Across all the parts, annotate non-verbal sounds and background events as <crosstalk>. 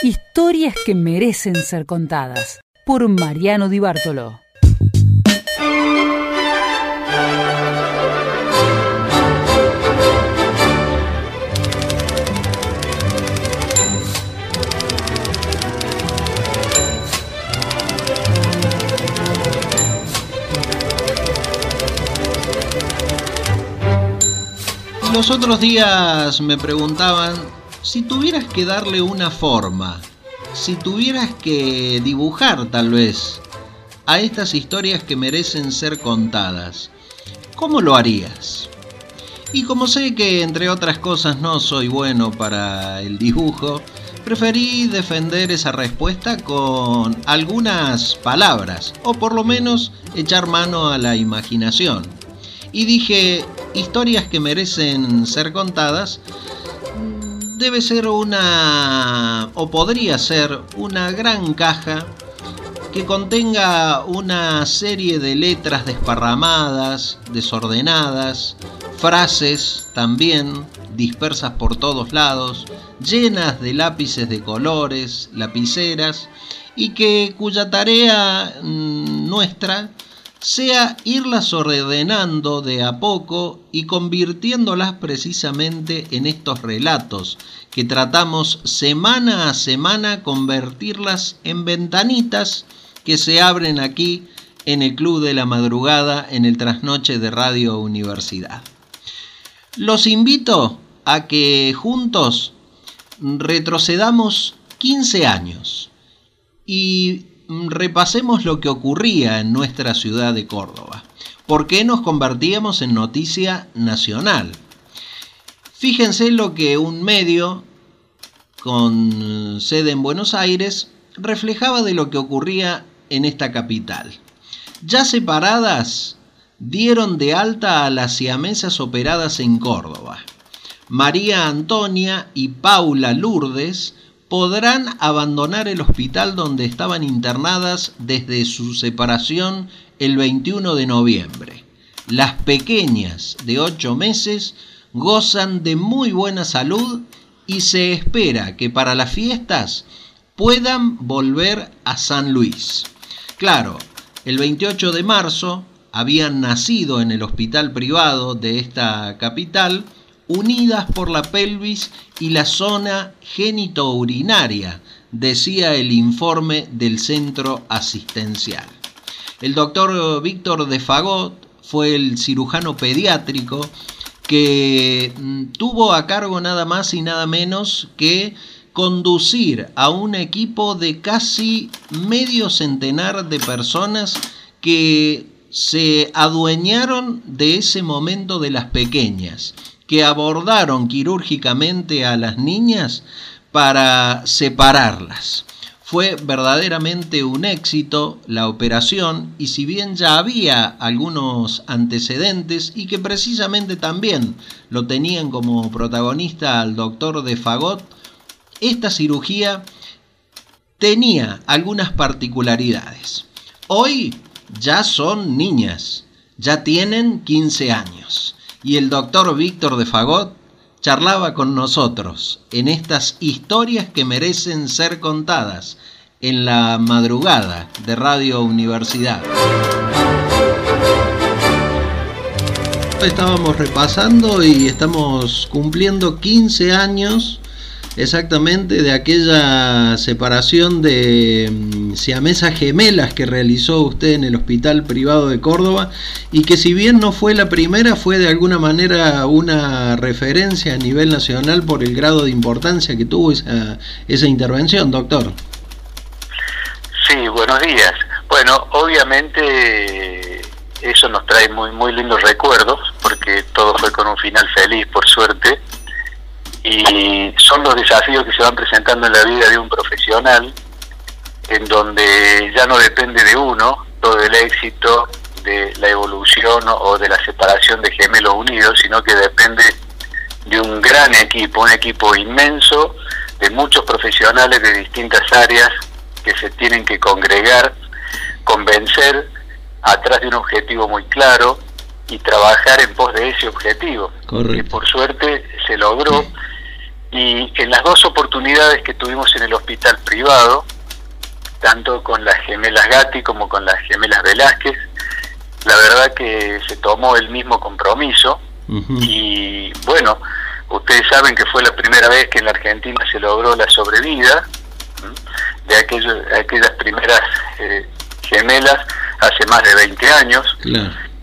Historias que merecen ser contadas por Mariano Di Bartolo. Los otros días me preguntaban si tuvieras que darle una forma, si tuvieras que dibujar tal vez a estas historias que merecen ser contadas, ¿cómo lo harías? Y como sé que entre otras cosas no soy bueno para el dibujo, preferí defender esa respuesta con algunas palabras, o por lo menos echar mano a la imaginación. Y dije, historias que merecen ser contadas, debe ser una, o podría ser, una gran caja que contenga una serie de letras desparramadas, desordenadas, frases también dispersas por todos lados, llenas de lápices de colores, lapiceras, y que cuya tarea mm, nuestra sea irlas ordenando de a poco y convirtiéndolas precisamente en estos relatos que tratamos semana a semana convertirlas en ventanitas que se abren aquí en el Club de la Madrugada en el trasnoche de Radio Universidad. Los invito a que juntos retrocedamos 15 años y repasemos lo que ocurría en nuestra ciudad de Córdoba. ¿Por qué nos convertíamos en noticia nacional? Fíjense lo que un medio con sede en Buenos Aires reflejaba de lo que ocurría en esta capital. Ya separadas, dieron de alta a las siamesas operadas en Córdoba. María Antonia y Paula Lourdes podrán abandonar el hospital donde estaban internadas desde su separación el 21 de noviembre. Las pequeñas de 8 meses gozan de muy buena salud y se espera que para las fiestas puedan volver a San Luis. Claro, el 28 de marzo habían nacido en el hospital privado de esta capital unidas por la pelvis y la zona genitourinaria, decía el informe del centro asistencial. El doctor Víctor de Fagot fue el cirujano pediátrico que mm, tuvo a cargo nada más y nada menos que conducir a un equipo de casi medio centenar de personas que se adueñaron de ese momento de las pequeñas que abordaron quirúrgicamente a las niñas para separarlas. Fue verdaderamente un éxito la operación y si bien ya había algunos antecedentes y que precisamente también lo tenían como protagonista al doctor de Fagot, esta cirugía tenía algunas particularidades. Hoy ya son niñas, ya tienen 15 años y el doctor Víctor de Fagot charlaba con nosotros en estas historias que merecen ser contadas en la madrugada de Radio Universidad. Estábamos repasando y estamos cumpliendo 15 años exactamente de aquella separación de mm, siamesas gemelas que realizó usted en el Hospital Privado de Córdoba y que si bien no fue la primera, fue de alguna manera una referencia a nivel nacional por el grado de importancia que tuvo esa, esa intervención, doctor. Sí, buenos días. Bueno, obviamente eso nos trae muy, muy lindos recuerdos porque todo fue con un final feliz, por suerte y son los desafíos que se van presentando en la vida de un profesional, en donde ya no depende de uno todo el éxito de la evolución o de la separación de gemelos unidos, sino que depende de un gran equipo, un equipo inmenso de muchos profesionales de distintas áreas que se tienen que congregar, convencer atrás de un objetivo muy claro y trabajar en pos de ese objetivo, que por suerte se logró Y en las dos oportunidades que tuvimos en el hospital privado, tanto con las gemelas Gatti como con las gemelas Velázquez, la verdad que se tomó el mismo compromiso y bueno, ustedes saben que fue la primera vez que en la Argentina se logró la sobrevida de aquellas primeras eh, gemelas hace más de 20 años.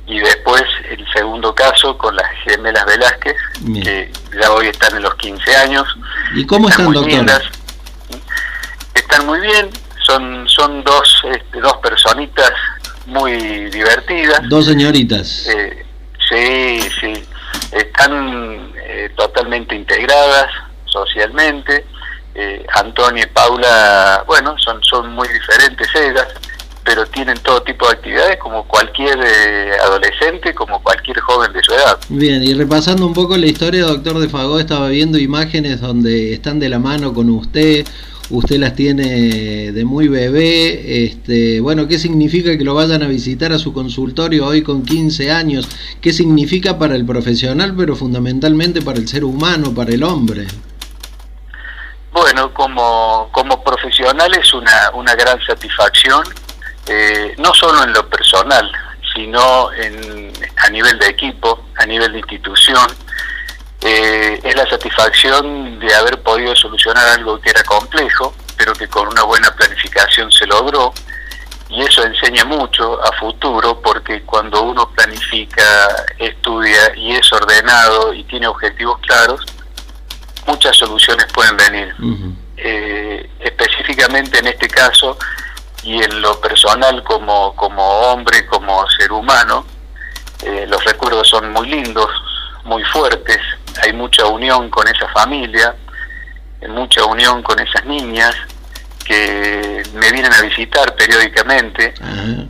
Y después el segundo caso con las gemelas Velázquez, que ya hoy están en los 15 años. ¿Y cómo están, están Están muy bien, son son dos este, dos personitas muy divertidas. Dos señoritas. Eh, sí, sí. Están eh, totalmente integradas socialmente. Eh, Antonio y Paula, bueno, son, son muy diferentes ellas, pero tienen todo tipo de actividades como cualquier adolescente, como cualquier joven de su edad. Bien, y repasando un poco la historia, doctor de Fagó, estaba viendo imágenes donde están de la mano con usted, usted las tiene de muy bebé, este, bueno, ¿qué significa que lo vayan a visitar a su consultorio hoy con 15 años? ¿Qué significa para el profesional, pero fundamentalmente para el ser humano, para el hombre? Bueno, como, como profesional es una, una gran satisfacción, eh, no solo en lo personal, sino en, a nivel de equipo, a nivel de institución, eh, es la satisfacción de haber podido solucionar algo que era complejo, pero que con una buena planificación se logró. Y eso enseña mucho a futuro porque cuando uno planifica, estudia y es ordenado y tiene objetivos claros, muchas soluciones pueden venir. Eh, específicamente en este caso y en lo personal como, como hombre, como ser humano, eh, los recuerdos son muy lindos, muy fuertes, hay mucha unión con esa familia, mucha unión con esas niñas que me vienen a visitar periódicamente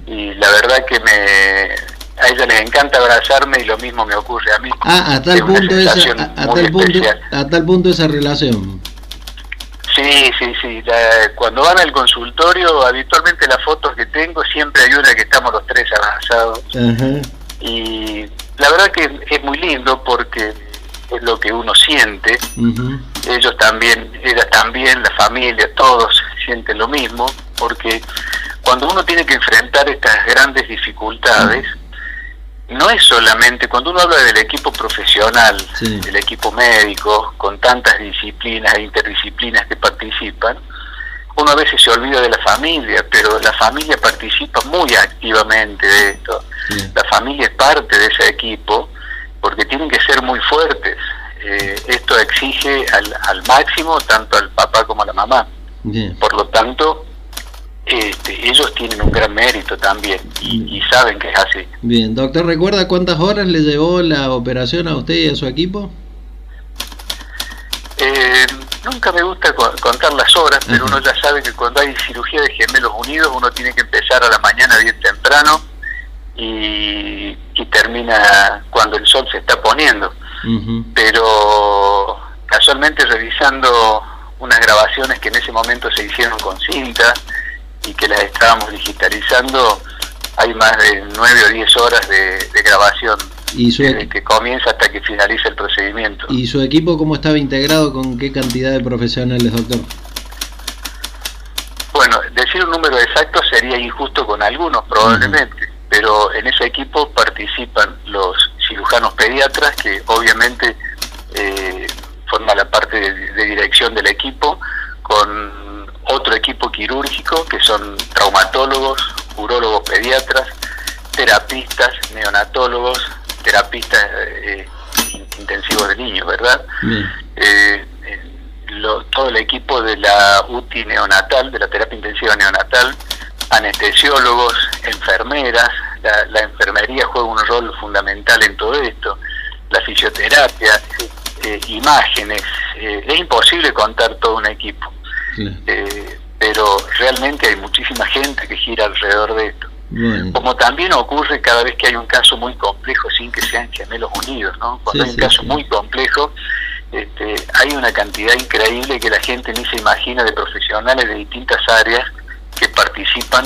y la verdad que me a ellas les encanta abrazarme y lo mismo me ocurre a mí. Ah, a tal, punto esa, a, tal punto, a tal punto esa relación. Sí, sí, sí. cuando van al consultorio, habitualmente las fotos que tengo siempre hay una que estamos los tres abrazados. Y la verdad que es muy lindo porque es lo que uno siente. Ellos también, ellas también, la familia, todos sienten lo mismo, porque cuando uno tiene que enfrentar estas grandes dificultades, no es solamente, cuando uno habla del equipo profesional, del equipo médico, con tantas disciplinas e interdisciplinas que participan, uno a veces se olvida de la familia, pero la familia participa muy activamente de esto. La familia es parte de ese equipo porque tienen que ser muy fuertes. Eh, esto exige al, máximo tanto al papá como a la mamá. Por lo tanto, este, ellos tienen un gran mérito también y, saben que es así. Bien, doctor, ¿recuerda cuántas horas le llevó la operación a usted y a su equipo? Eh, nunca me gusta contar las horas, pero uno ya sabe que cuando hay cirugía de gemelos unidos uno tiene que empezar a la mañana bien temprano y, termina cuando el sol se está poniendo. Pero casualmente revisando unas grabaciones que en ese momento se hicieron con cinta y que las estábamos digitalizando, hay más de nueve o diez horas de, grabación ¿Y desde que comienza hasta que finaliza el procedimiento. ¿Y su equipo cómo estaba integrado? ¿Con qué cantidad de profesionales, doctor? Bueno, decir un número exacto sería injusto con algunos, probablemente pero en ese equipo participan los cirujanos pediatras, que obviamente eh, forman la parte de, dirección del equipo, con otro equipo quirúrgico, que son traumatólogos, urólogos pediatras, terapistas, neonatólogos, terapistas eh, intensivos de niños, ¿verdad? Eh, todo el equipo de la UTI neonatal, de la terapia intensiva neonatal, anestesiólogos, enfermeras, la, enfermería juega un rol fundamental en todo esto, la fisioterapia, eh, imágenes, eh, es imposible contar todo un equipo, eh, pero realmente hay muchísima gente que gira alrededor de esto. Como también ocurre cada vez que hay un caso muy complejo sin que sean gemelos unidos, ¿no? Cuando hay un caso muy complejo, este, hay una cantidad increíble que la gente ni se imagina de profesionales de distintas áreas que participan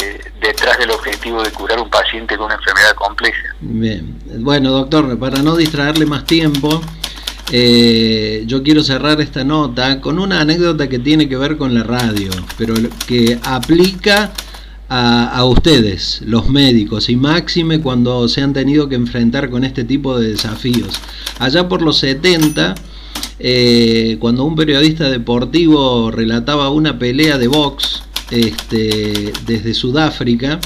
eh, detrás del objetivo de curar un paciente con una enfermedad compleja. Bien, bueno doctor, para no distraerle más tiempo, Eh, yo quiero cerrar esta nota con una anécdota que tiene que ver con la radio, pero que aplica a, ustedes, los médicos, y máxime cuando se han tenido que enfrentar con este tipo de desafíos. Allá por los 70, eh, cuando un periodista deportivo relataba una pelea de box este, desde Sudáfrica,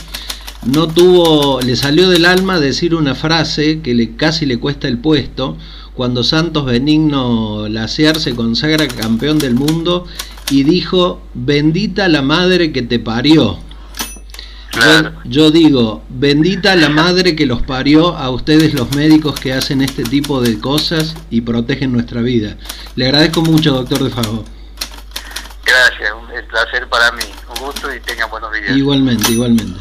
no tuvo, le salió del alma decir una frase que casi le cuesta el puesto, cuando Santos Benigno Laciar se consagra campeón del mundo y dijo, bendita la madre que te parió. Yo, digo, bendita la madre que los parió a ustedes los médicos que hacen este tipo de cosas y protegen nuestra vida. Le agradezco mucho, doctor de Fago. Gracias, un placer para mí. Un gusto y tenga buenos días. Igualmente, igualmente.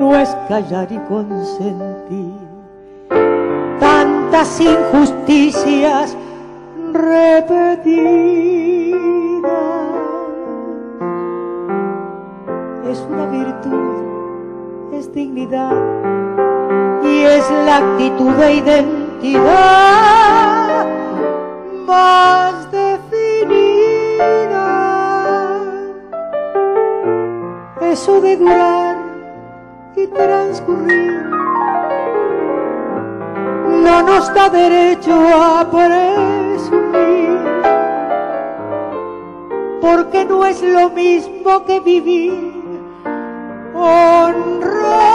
no es callar y consentir tantas injusticias repetidas. Es una virtud, es dignidad y es la actitud de identidad más definida. Eso de durar transcurrir. No nos da derecho a presumir, porque no es lo mismo que vivir, honrar.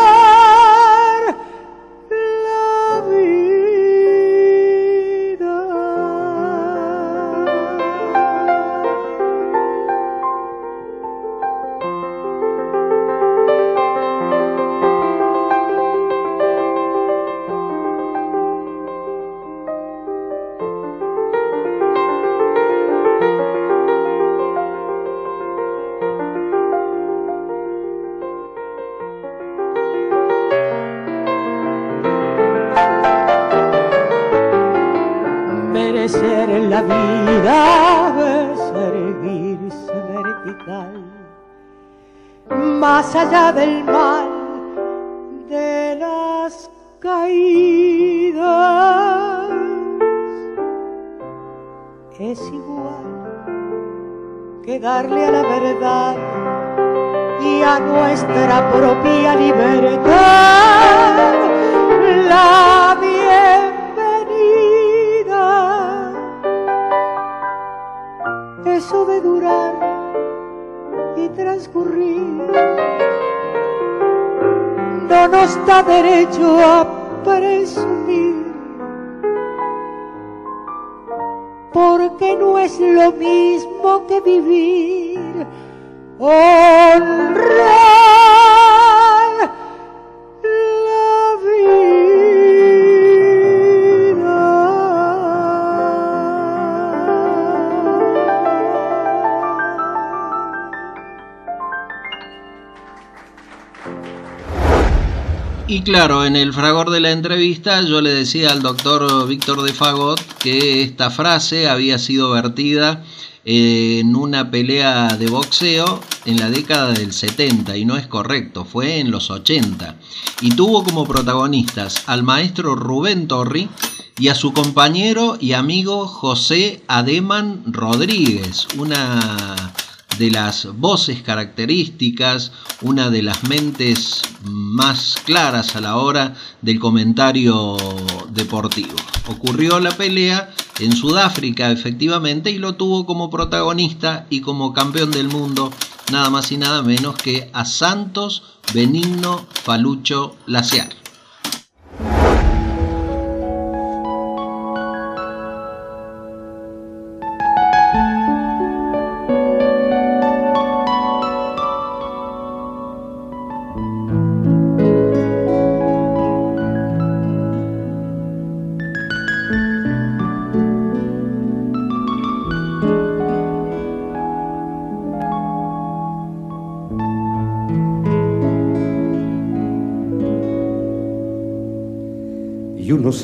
Del no nos da derecho a presumir, porque no es lo mismo que vivir honrar. Y claro, en el fragor de la entrevista yo le decía al doctor Víctor de Fagot que esta frase había sido vertida en una pelea de boxeo en la década del 70 y no es correcto, fue en los 80 y tuvo como protagonistas al maestro Rubén Torri y a su compañero y amigo José Ademan Rodríguez, una de las voces características, una de las mentes más claras a la hora del comentario deportivo. Ocurrió la pelea en Sudáfrica efectivamente y lo tuvo como protagonista y como campeón del mundo nada más y nada menos que a Santos Benigno Falucho Laciar.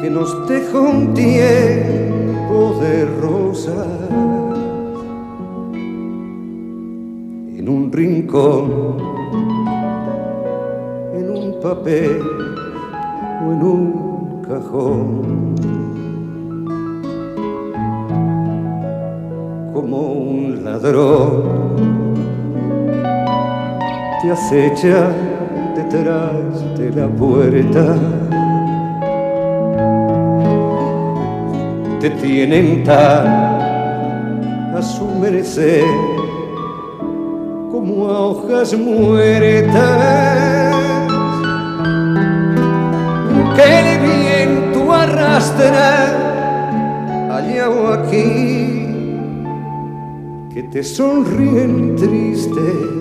que nos dejó un tiempo de rosas en un rincón, en un papel o en un cajón. Como un ladrón te acecha detrás de la puerta te tienen tan a su merecer como a hojas muertas. Que el viento arrastra allá o aquí que te sonríen tristes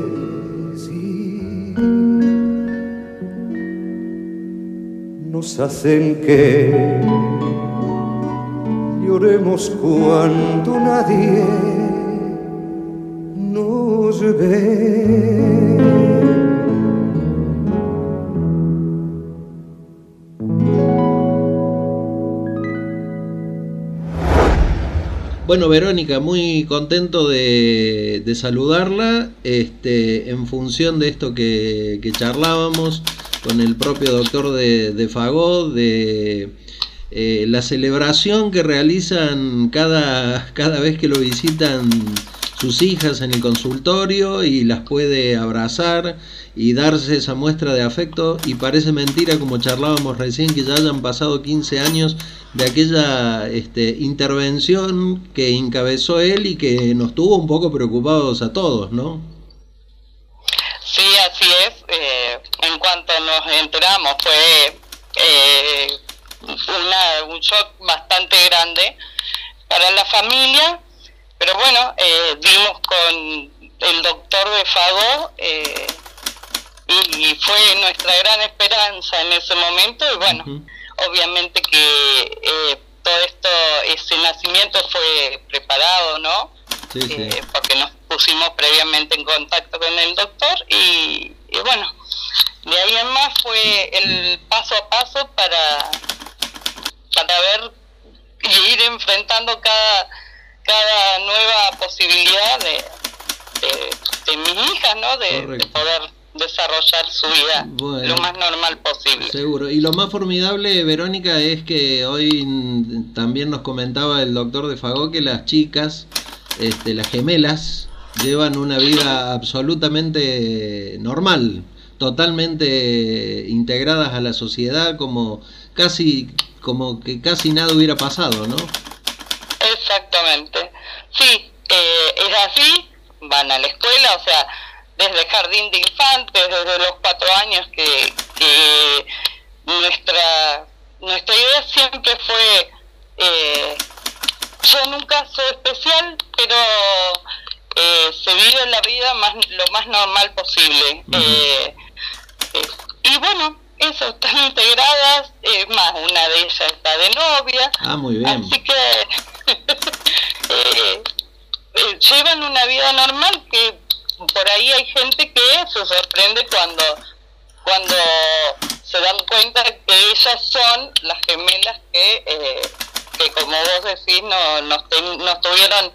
nos hacen que lloremos cuando nadie nos ve. Bueno, Verónica, muy contento de, saludarla este, en función de esto que, charlábamos con el propio doctor de, de de eh, la celebración que realizan cada, cada vez que lo visitan sus hijas en el consultorio y las puede abrazar y darse esa muestra de afecto y parece mentira como charlábamos recién que ya hayan pasado 15 años de aquella este, intervención que encabezó él y que nos tuvo un poco preocupados a todos, ¿no? Sí, así es. Eh, en cuanto nos enteramos fue eh, una, un shock bastante grande para la familia, pero bueno, eh, vimos con el doctor de Fago eh, y, fue nuestra gran esperanza en ese momento y bueno, obviamente que eh, todo esto, ese nacimiento fue preparado, ¿no? Eh, porque nos pusimos previamente en contacto con el doctor y, y bueno, de ahí en más fue el paso a paso para para ver y ir enfrentando cada, cada nueva posibilidad de, de, mis hijas, ¿no? De, poder desarrollar su vida lo más normal posible. Seguro. Y lo más formidable, Verónica, es que hoy también nos comentaba el doctor de Fagó que las chicas, este, las gemelas, llevan una vida absolutamente normal, totalmente integradas a la sociedad, como casi como que casi nada hubiera pasado, ¿no? Exactamente. Sí, eh, es así, van a la escuela, o sea, desde jardín de infantes, desde los cuatro años que, que nuestra, nuestra idea siempre fue, eh, yo un caso especial, pero eh, se vive la vida más, lo más normal posible. eh y bueno, eso, están integradas, es más, una de ellas está de novia. Ah, muy bien. Así que <laughs> eh, eh, llevan una vida normal que por ahí hay gente que se sorprende cuando cuando se dan cuenta que ellas son las gemelas que, eh, que como vos decís, no, no, no estuvieron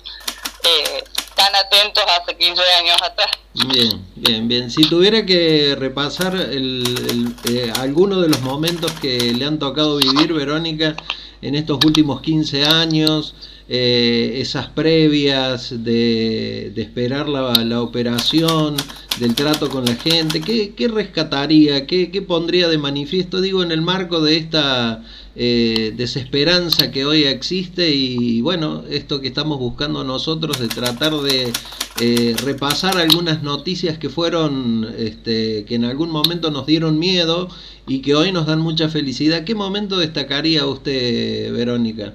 eh, tan atentos hace 15 años atrás. Bien, bien, bien. Si tuviera que repasar el, eh, algunos de los momentos que le han tocado vivir, Verónica, en estos últimos 15 años, eh, esas previas de, de esperar la, la, operación, del trato con la gente? ¿Qué, qué rescataría? ¿Qué, ¿Qué, pondría de manifiesto? Digo, en el marco de esta eh, desesperanza que hoy existe y bueno, esto que estamos buscando nosotros de tratar de eh, repasar algunas noticias que fueron, este, que en algún momento nos dieron miedo y que hoy nos dan mucha felicidad. ¿Qué momento destacaría usted, Verónica?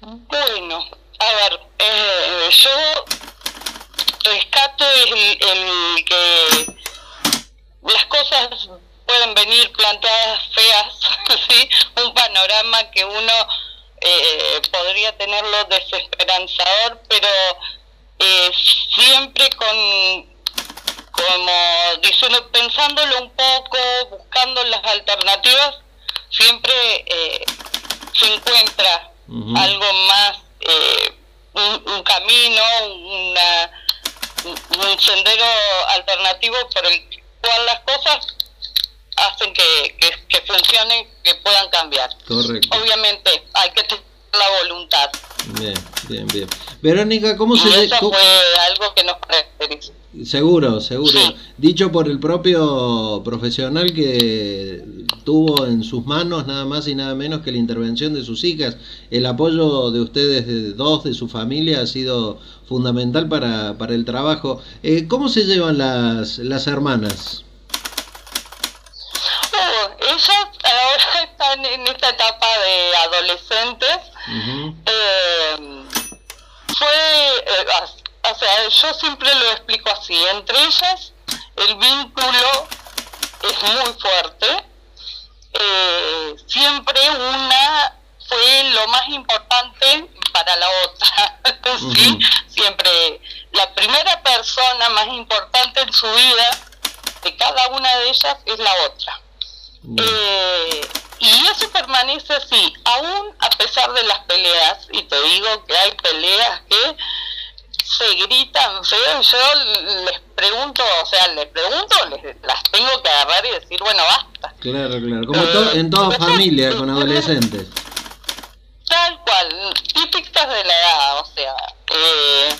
Bueno, a ver, eh, yo el, el que las cosas pueden venir planteadas feas, <laughs> ¿sí? un panorama que uno eh, podría tenerlo desesperanzador, pero eh, siempre con como diciendo, pensándolo un poco, buscando las alternativas, siempre eh, se encuentra algo más, un, camino, una, un sendero alternativo por el cual las cosas hacen que, que, que funcionen, que puedan cambiar. Correcto. Obviamente hay que tener la voluntad. Bien, bien, bien. Verónica, ¿cómo y se... eso fue algo que nos caracteriza. Seguro, seguro. Sí. Dicho por el propio profesional que tuvo en sus manos nada más y nada menos que la intervención de sus hijas. El apoyo de ustedes de dos, de su familia, ha sido fundamental para, para el trabajo. Eh, ¿Cómo se llevan las, las hermanas? Ellas ahora <laughs> están en esta etapa de adolescentes. Eh, fue, eh, as- o sea, yo siempre lo explico así, entre ellas el vínculo es muy fuerte. Eh, siempre una fue lo más importante para la otra. <laughs> Siempre la primera persona más importante en su vida de cada una de ellas es la otra. Eh, y eso permanece así, aún a pesar de las peleas, y te digo que hay peleas que se gritan feo, y yo les pregunto, o sea, les pregunto, les, las tengo que agarrar y decir, bueno, basta. Claro, claro. Como to- en toda familia con adolescentes. Tal cual, típicas de la edad, o sea, eh,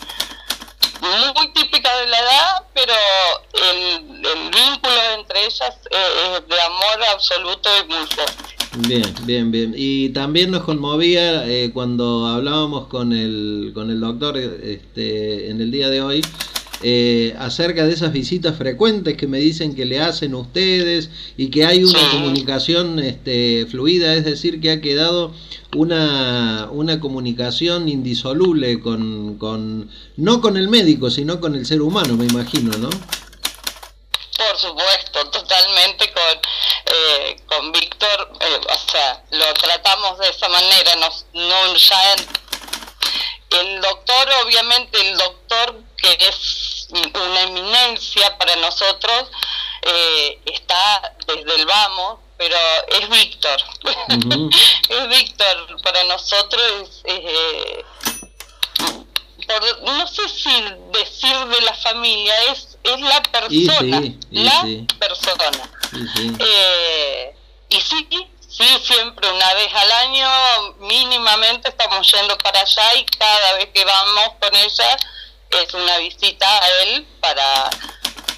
muy típicas de la edad, pero el, el vínculo entre ellas eh, es de amor absoluto y fuerte. Bien, bien, bien. Y también nos conmovía eh, cuando hablábamos con el, con el doctor este, en el día de hoy eh, acerca de esas visitas frecuentes que me dicen que le hacen ustedes y que hay una Sí. comunicación este, fluida, es decir, que ha quedado una, una comunicación indisoluble con, con, no con el médico, sino con el ser humano, me imagino, ¿no? Por supuesto, totalmente con, eh, con Víctor, eh, o sea, lo tratamos de esa manera, nos, no, ya en- el doctor, obviamente el doctor que es una eminencia para nosotros, eh, está desde el vamos, pero es Víctor, <laughs> es Víctor, para nosotros es... eh, por- no sé si decir de la familia, es, es la persona, sí, la sí. persona. Sí, sí. Eh, y sí, sí, siempre una vez al año mínimamente estamos yendo para allá y cada vez que vamos con ella es una visita a él para,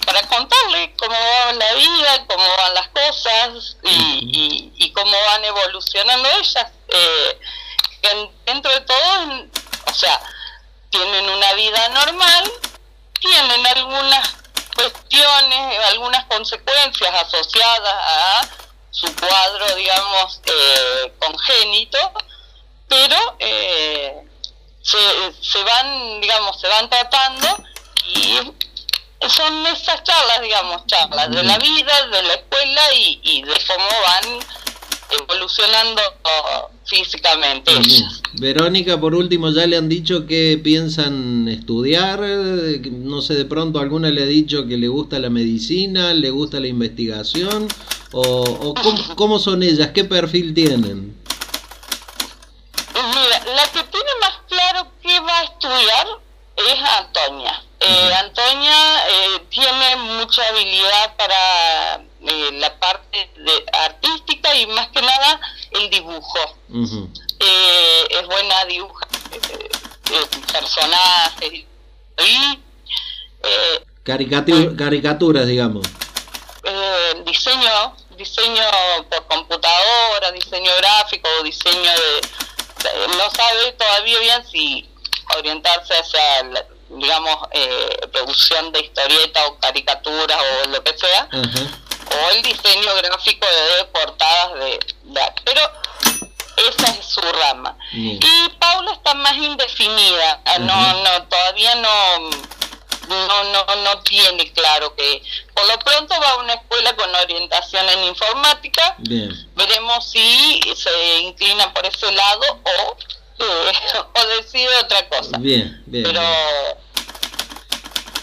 para contarle cómo va la vida, cómo van las cosas y, y, y cómo van evolucionando ellas. Eh, dentro de todo, o sea, tienen una vida normal, tienen algunas cuestiones, algunas consecuencias asociadas a su cuadro, digamos, eh, congénito, pero eh, se, se van, digamos, se van tratando y son esas charlas, digamos, charlas de la vida, de la escuela y, y de cómo van evolucionando físicamente. Verónica, por último, ya le han dicho que piensan estudiar. eh, No sé, de pronto alguna le ha dicho que le gusta la medicina, le gusta la investigación. O, o cómo, cómo son ellas, qué perfil tienen. Mira, la que tiene más claro qué va a estudiar es Antonia. Eh, Antonia eh, tiene mucha habilidad para eh, la parte de artística y más que nada el dibujo. Eh, es buena dibujar eh, eh, personajes y eh, Caricatu- caricaturas, digamos. eh, diseño diseño por computadora, diseño gráfico, diseño de, no sabe todavía bien si orientarse hacia la, digamos eh, producción de historietas o caricaturas o lo que sea. O el diseño gráfico de portadas de, pero esa es su rama Bien. y Paula está más indefinida ah, no no todavía no no no no tiene claro que por lo pronto va a una escuela con orientación en informática Bien. veremos si se inclina por ese lado o eh, <laughs> o decide otra cosa Bien, bien. pero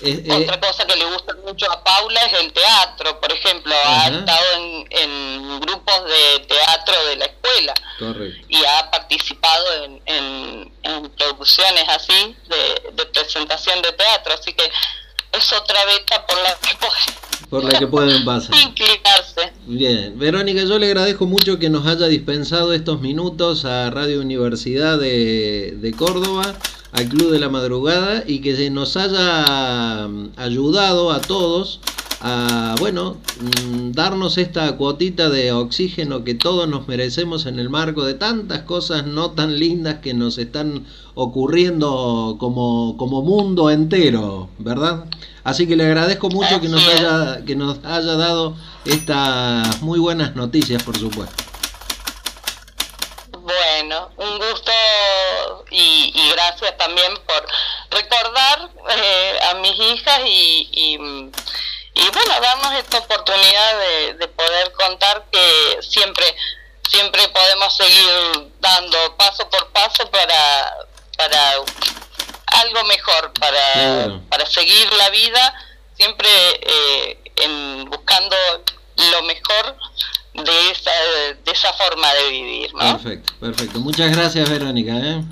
Eh, eh, otra cosa que le gusta mucho a Paula es el teatro, por ejemplo, ha estado en, en grupos de teatro de la escuela correcto. y ha participado en, en, en producciones así de, de presentación de teatro, así que es otra beta por la que puede Por la que pueden pasar. inclinarse. Bien, Verónica, yo le agradezco mucho que nos haya dispensado estos minutos a Radio Universidad de, de Córdoba, al Club de la Madrugada y que se nos haya mm, ayudado a todos a, bueno, mm, darnos esta cuotita de oxígeno que todos nos merecemos en el marco de tantas cosas no tan lindas que nos están ocurriendo como, como mundo entero, ¿verdad? Así que le agradezco mucho que nos haya, que nos haya dado estas muy buenas noticias, por supuesto. Bueno, un gusto y, y gracias también por recordar eh, a mis hijas y, y, y, bueno, darnos esta oportunidad de, de poder contar que siempre siempre podemos seguir dando paso por paso para, para algo mejor, para, Claro. para seguir la vida, siempre eh, en, buscando lo mejor de esa, de esa forma de vivir, ¿no? Perfecto, perfecto. Muchas gracias, Verónica. ¿eh?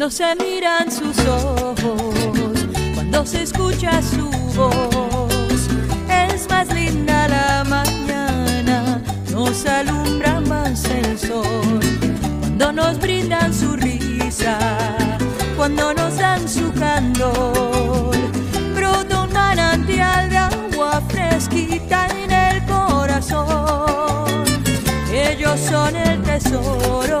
Cuando se miran sus ojos, cuando se escucha su voz, es más linda la mañana, nos alumbra más el sol. Cuando nos brindan su risa, cuando nos dan su candor, brota un manantial de agua fresquita en el corazón. Ellos son el tesoro,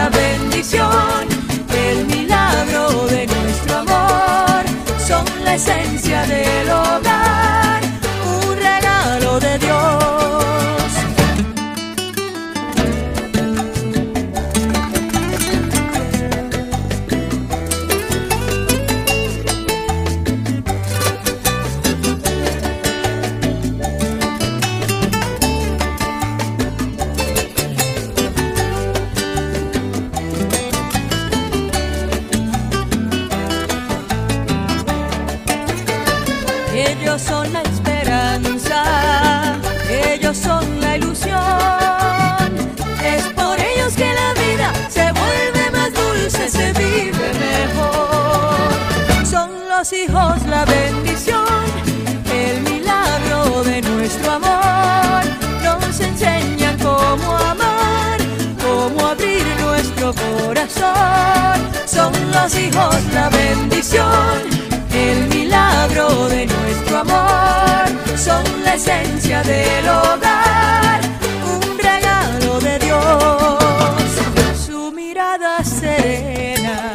Son la esencia del hogar, los hijos la bendición el milagro de nuestro amor, son la esencia del hogar, un regalo de Dios. Su mirada serena,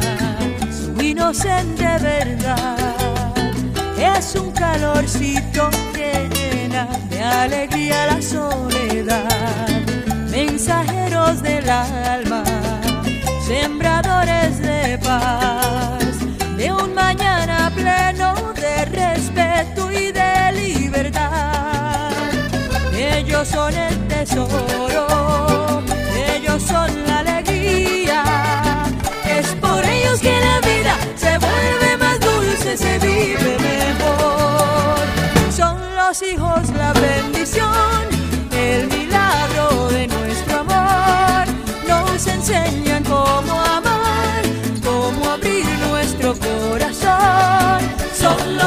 su inocente verdad, es un calorcito que llena de alegría la soledad. Mensajeros del alma, sembradores de paz, de un mañana pleno de respeto y de libertad. Ellos son el tesoro, ellos son la alegría. Es por ellos que la vida se vuelve más dulce, se vive mejor. Son los hijos la bendición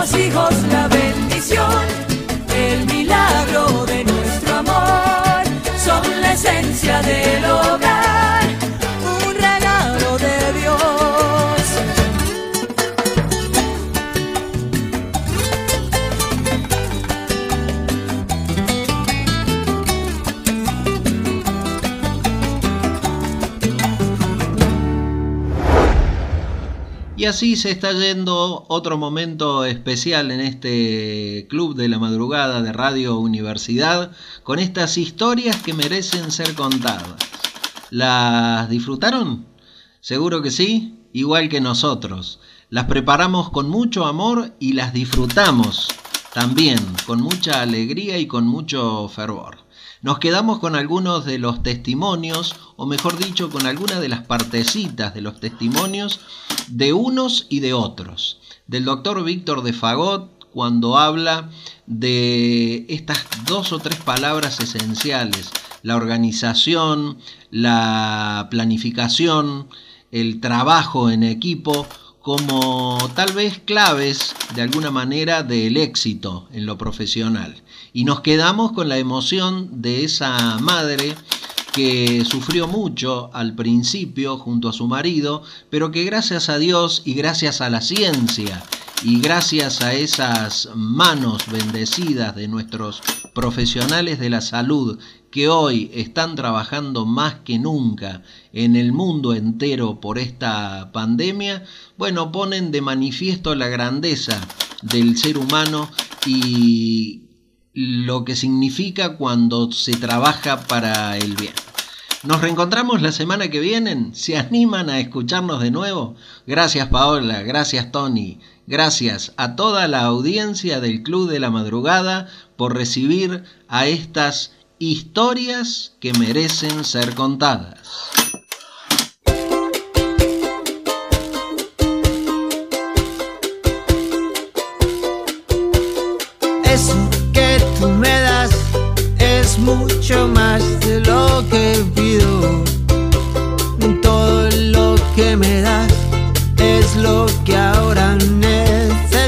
los hijos la bendición, el milagro de nuestro amor. Son la esencia del hogar, así se está yendo otro momento especial en este Club de la Madrugada de Radio Universidad con estas historias que merecen ser contadas. ¿Las disfrutaron? Seguro que sí, igual que nosotros. Las preparamos con mucho amor y las disfrutamos también con mucha alegría y con mucho fervor. Nos quedamos con algunos de los testimonios, o mejor dicho, con algunas de las partecitas de los testimonios de unos y de otros. Del doctor Víctor de Fagot, cuando habla de estas dos o tres palabras esenciales, la organización, la planificación, el trabajo en equipo, como tal vez claves de alguna manera del éxito en lo profesional. Y nos quedamos con la emoción de esa madre que sufrió mucho al principio junto a su marido, pero que gracias a Dios y gracias a la ciencia y gracias a esas manos bendecidas de nuestros profesionales de la salud que hoy están trabajando más que nunca en el mundo entero por esta pandemia, bueno, ponen de manifiesto la grandeza del ser humano y lo que significa cuando se trabaja para el bien. Nos reencontramos la semana que viene. ¿Se animan a escucharnos de nuevo? Gracias Paola, gracias Tony, gracias a toda la audiencia del Club de la Madrugada por recibir a estas historias que merecen ser contadas. Eso que tú me das es mucho más de lo que pido. Todo lo que me das es lo que ahora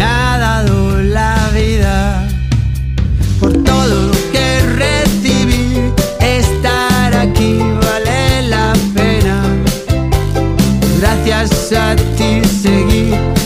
ha dado la vida. Por todo lo que recibí, estar aquí vale la pena. Gracias a ti seguí